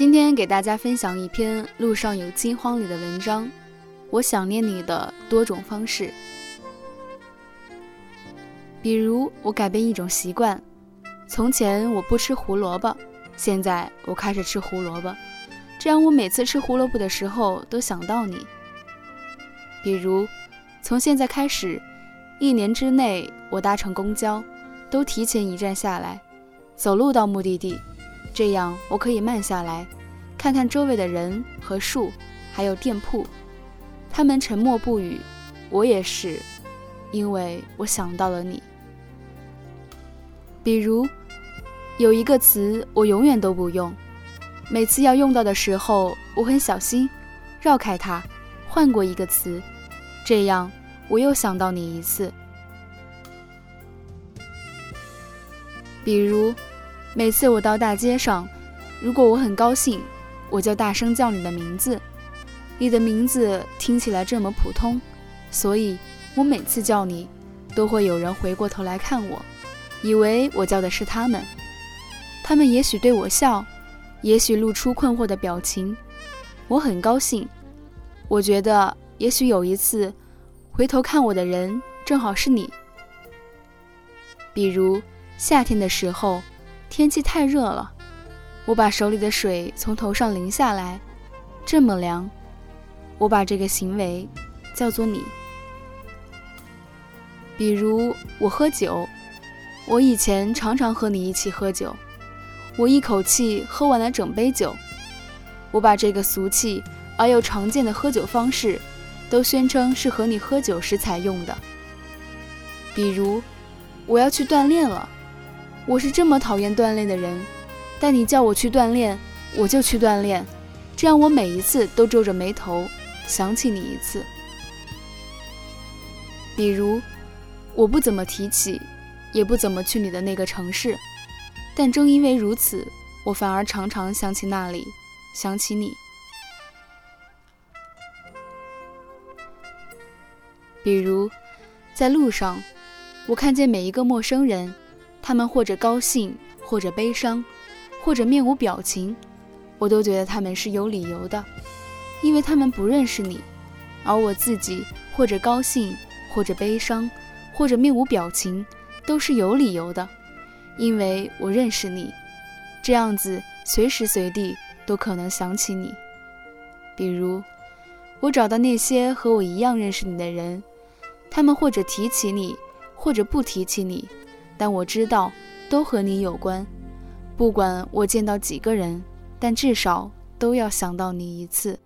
今天给大家分享一篇《路上有惊慌》里的文章。我想念你的多种方式，比如我改变一种习惯，从前我不吃胡萝卜，现在我开始吃胡萝卜，这样我每次吃胡萝卜的时候都想到你。比如，从现在开始，一年之内我搭乘公交都提前一站下来，走路到目的地，这样我可以慢下来，看看周围的人和树，还有店铺。他们沉默不语，我也是，因为我想到了你。比如，有一个词我永远都不用，每次要用到的时候，我很小心，绕开它，换过一个词，这样我又想到你一次。比如，每次我到大街上，如果我很高兴，我就大声叫你的名字。你的名字听起来这么普通，所以我每次叫你，都会有人回过头来看我，以为我叫的是他们。他们也许对我笑，也许露出困惑的表情。我很高兴，我觉得也许有一次，回头看我的人正好是你。比如夏天的时候，天气太热了，我把手里的水从头上淋下来，这么凉。我把这个行为叫做你。比如我喝酒，我以前常常和你一起喝酒，我一口气喝完了整杯酒。我把这个俗气而又常见的喝酒方式，都宣称是和你喝酒时采用的。比如我要去锻炼了，我是这么讨厌锻炼的人，但你叫我去锻炼，我就去锻炼，这样我每一次都皱着眉头。想起你一次，比如我不怎么提起，也不怎么去你的那个城市，但正因为如此，我反而常常想起那里，想起你。比如在路上，我看见每一个陌生人，他们或者高兴，或者悲伤，或者面无表情，我都觉得他们是有理由的。因为他们不认识你，而我自己或者高兴，或者悲伤，或者面无表情，都是有理由的，因为我认识你，这样子随时随地都可能想起你。比如，我找到那些和我一样认识你的人，他们或者提起你，或者不提起你，但我知道都和你有关。不管我见到几个人，但至少都要想到你一次。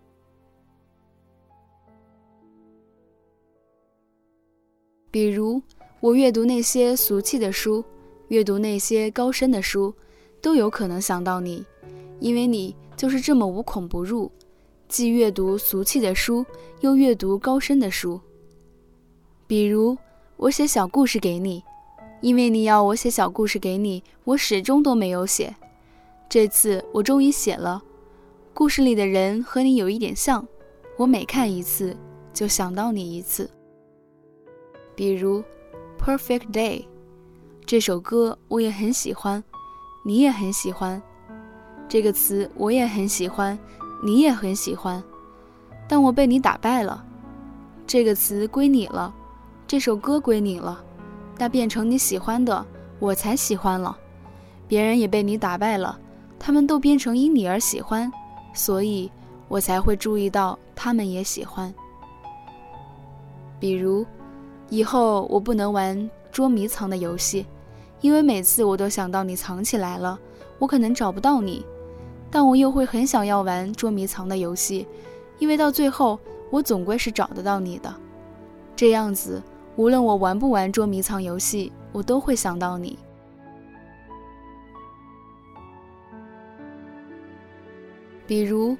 比如，我阅读那些俗气的书，阅读那些高深的书，都有可能想到你，因为你就是这么无孔不入，既阅读俗气的书，又阅读高深的书。比如，我写小故事给你，因为你要我写小故事给你，我始终都没有写，这次我终于写了。故事里的人和你有一点像，我每看一次，就想到你一次。比如，《Perfect Day》这首歌我也很喜欢，你也很喜欢。这个词我也很喜欢，你也很喜欢。但我被你打败了。这个词归你了，这首歌归你了，但变成你喜欢的，我才喜欢了。别人也被你打败了，他们都变成因你而喜欢，所以我才会注意到他们也喜欢。比如。以后我不能玩捉迷藏的游戏，因为每次我都想到你藏起来了，我可能找不到你，但我又会很想要玩捉迷藏的游戏，因为到最后我总归是找得到你的。这样子，无论我玩不玩捉迷藏游戏，我都会想到你。比如，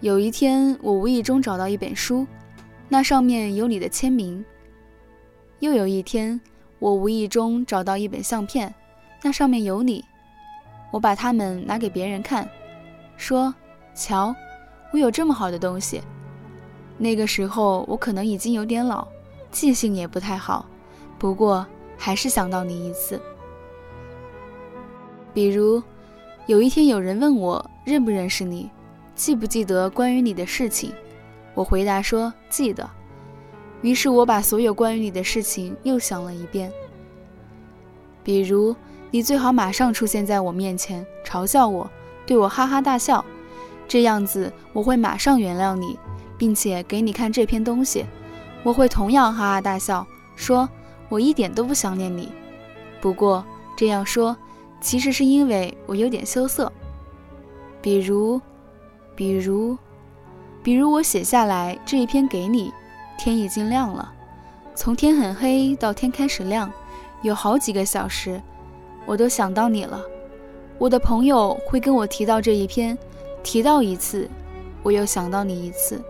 有一天我无意中找到一本书，那上面有你的签名。又有一天，我无意中找到一本相片，那上面有你。我把它们拿给别人看，说：“瞧，我有这么好的东西。”那个时候我可能已经有点老，记性也不太好，不过还是想到你一次。比如，有一天有人问我认不认识你，记不记得关于你的事情？我回答说记得。于是我把所有关于你的事情又想了一遍。比如，你最好马上出现在我面前，嘲笑我，对我哈哈大笑，这样子我会马上原谅你，并且给你看这篇东西。我会同样哈哈大笑，说我一点都不想念你。不过这样说，其实是因为我有点羞涩。比如，比如，比如我写下来这一篇给你，天已经亮了，从天很黑到天开始亮。有好几个小时，我都想到你了。我的朋友会跟我提到这一篇，提到一次，我又想到你一次。